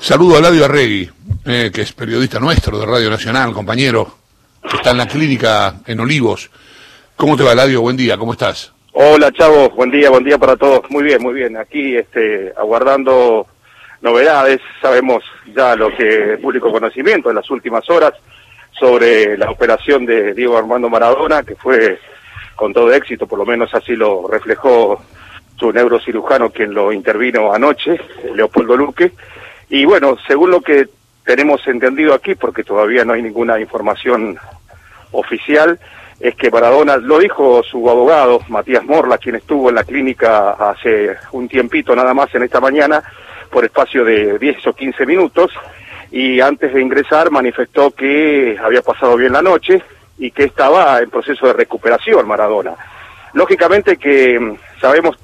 Saludo a Ladio Arregui, eh, que es periodista nuestro de Radio Nacional, compañero, que está en la clínica en Olivos. ¿Cómo te va, Ladio? Buen día, ¿cómo estás? Hola, Chavo, buen día, buen día para todos. Muy bien, muy bien. Aquí este, aguardando novedades. Sabemos ya lo que público conocimiento en las últimas horas sobre la operación de Diego Armando Maradona, que fue con todo éxito, por lo menos así lo reflejó su neurocirujano quien lo intervino anoche, Leopoldo Luque. Y bueno, según lo que tenemos entendido aquí, porque todavía no hay ninguna información oficial, es que Maradona, lo dijo su abogado, Matías Morla, quien estuvo en la clínica hace un tiempito nada más en esta mañana, por espacio de 10 o 15 minutos, y antes de ingresar manifestó que había pasado bien la noche y que estaba en proceso de recuperación Maradona. Lógicamente que mm, sabemos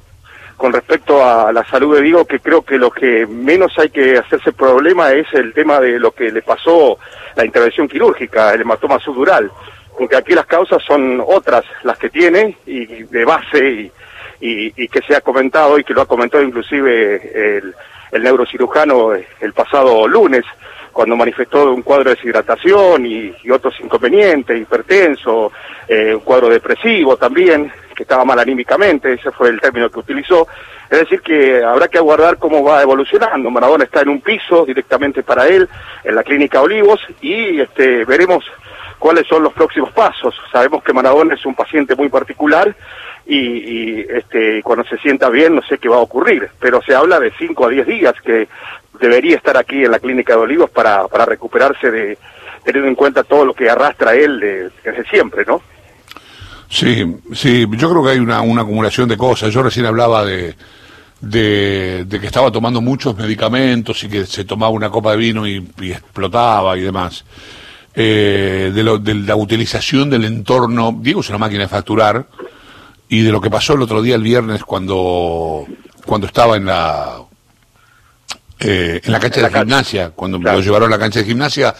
con respecto a la salud de Diego, que creo que lo que menos hay que hacerse problema es el tema de lo que le pasó la intervención quirúrgica, el hematoma subdural, porque aquí las causas son otras las que tiene y de base y, y, que se ha comentado y que lo ha comentado inclusive el, el neurocirujano el pasado lunes cuando manifestó un cuadro de deshidratación y, otros inconvenientes, hipertenso, eh, un cuadro depresivo también, que estaba mal anímicamente, ese fue el término que utilizó. Es decir, que habrá que aguardar cómo va evolucionando. Maradona está en un piso directamente para él, en la clínica Olivos, y este, veremos cuáles son los próximos pasos. Sabemos que Maradona es un paciente muy particular y, este, cuando se sienta bien no sé qué va a ocurrir, pero se habla de 5 a 10 días que debería estar aquí en la clínica de Olivos para, para recuperarse de, teniendo en cuenta todo lo que arrastra él desde siempre, ¿no? Sí, sí, yo creo que hay una, una acumulación de cosas. Yo recién hablaba de, de, que estaba tomando muchos medicamentos y que se tomaba una copa de vino y, explotaba y demás. Eh, de, lo, de la utilización del entorno, Diego es una máquina de facturar, y de lo que pasó el otro día, el viernes, cuando, cuando estaba en la eh, en la cancha de gimnasia, cuando lo llevaron a la cancha de gimnasia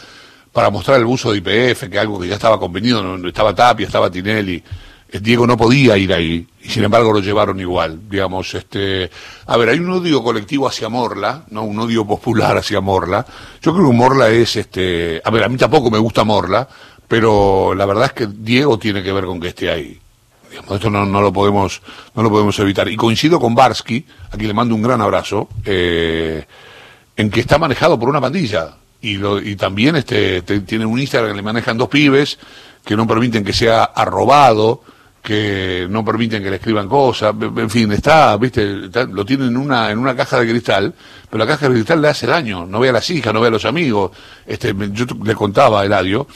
para mostrar el buzo de IPF, que algo que ya estaba convenido, no, estaba Tapia, estaba Tinelli. Eh, Diego no podía ir ahí, y sin embargo lo llevaron igual, digamos, este, a ver, hay un odio colectivo hacia Morla, ¿no? Un odio popular hacia Morla. Yo creo que Morla es, este, a ver, a mí tampoco me gusta Morla, pero la verdad es que Diego tiene que ver con que esté ahí. Digamos, esto no, no, lo podemos, no lo podemos evitar. Y coincido con Barsky, aquí le mando un gran abrazo, eh, en que está manejado por una pandilla. Y, lo, y también este, tiene un Instagram que le manejan dos pibes que no permiten que sea arrobado, que no permiten que le escriban cosas, en fin, está, viste, lo tienen en una, en una caja de cristal, pero la caja de cristal le hace daño, no ve a las hijas, no ve a los amigos. Este, yo le contaba a Eladio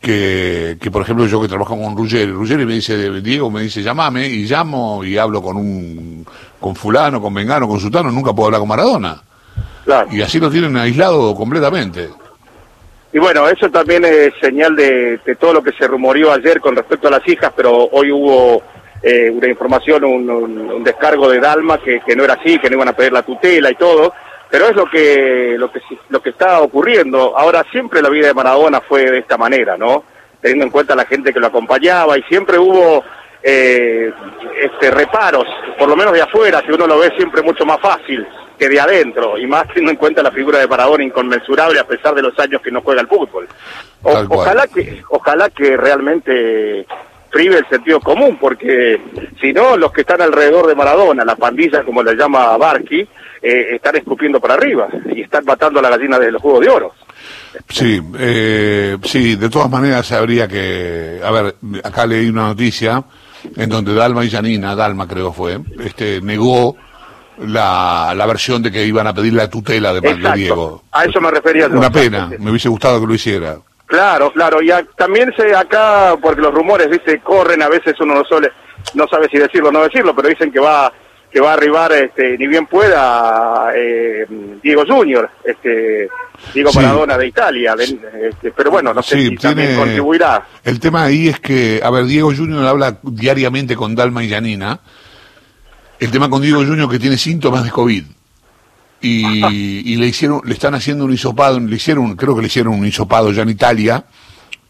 que, que por ejemplo yo que trabajo con Ruggeri, Ruggeri me dice, Diego me dice, llamame, y llamo y hablo con un, con fulano, con vengano, con sultano, nunca puedo hablar con Maradona. Y así lo tienen aislado completamente. Y bueno, eso también es señal de, todo lo que se rumoreó ayer con respecto a las hijas, pero hoy hubo eh, una información, un, descargo de Dalma que, no era así, que no iban a pedir la tutela y todo, pero es lo que, lo que, lo que está ocurriendo. Ahora siempre la vida de Maradona fue de esta manera, ¿no? Teniendo en cuenta la gente que lo acompañaba y siempre hubo eh, este, reparos, por lo menos de afuera, que uno lo ve siempre mucho más fácil que de adentro, y más teniendo en cuenta la figura de Maradona inconmensurable a pesar de los años que no juega el fútbol. ojalá que, ojalá que realmente prive el sentido común, porque si no, los que están alrededor de Maradona, la pandilla como le llama Barqui, eh, están escupiendo para arriba y están matando a la gallina de los Juegos de Oro. Sí, eh, sí, de todas maneras habría que, a ver, acá leí una noticia en donde Dalma y Janina, Dalma creo fue, este, negó la, la versión de que iban a pedir la tutela de, de Diego. A eso me refería. Una pena, me hubiese gustado que lo hiciera. Claro, claro, y también se acá, porque los rumores, viste, corren, a veces uno no, suele, no sabe si decirlo o no decirlo, pero dicen que va que va a arribar, este, ni bien pueda, eh, Diego Junior, este, Diego Maradona de Italia, este, pero bueno, no sé si también contribuirá. El tema ahí es que, a ver, Diego Junior habla diariamente con Dalma y Janina, el tema con Diego Junior que tiene síntomas de COVID. Y, le hicieron, le están haciendo un hisopado, le hicieron, creo que le hicieron un hisopado ya en Italia.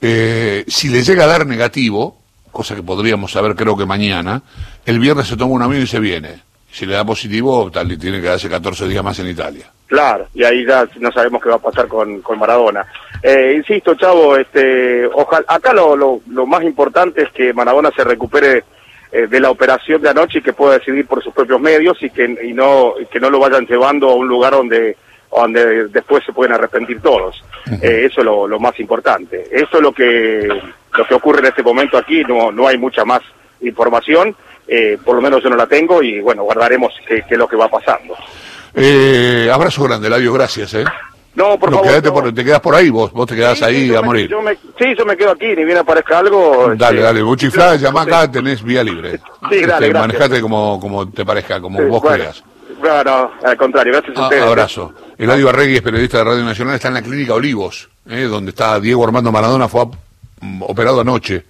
Eh, si le llega a dar negativo, cosa que podríamos saber creo que mañana, el viernes se toma un avión y se viene. Si le da positivo, tal, tiene que darse 14 días más en Italia. Claro, y ahí ya no sabemos qué va a pasar con, con Maradona. Eh, insisto, Chavo, este, ojalá, acá lo, lo, lo más importante es que Maradona se recupere eh, de la operación de anoche y que pueda decidir por sus propios medios y que, y no, que no lo vayan llevando a un lugar donde donde después se pueden arrepentir todos. eh, eso es lo, lo, más importante. Eso es lo que, lo que ocurre en este momento aquí, no, no hay mucha más información, eh, por lo menos yo no la tengo y bueno, guardaremos qué, qué es lo que va pasando. Eh, abrazo grande, Labio, gracias. ¿eh? No, por no, favor. No. Por, te quedas por ahí, vos, vos te quedás sí, ahí sí, a me, morir. Yo me, sí, yo me quedo aquí, ni bien aparezca algo. Dale, este, dale, vos chiflás, llamá acá, tenés vía libre. Sí, este, gracias. manejate como, como te parezca, como Sí, vos bueno, creas. No, no, al contrario, gracias a Ah, ustedes. abrazo. Eladio Arregui es periodista de Radio Nacional, está en la clínica Olivos, eh, donde está Diego Armando Maradona, fue operado anoche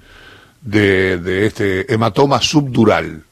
de, de este hematoma subdural.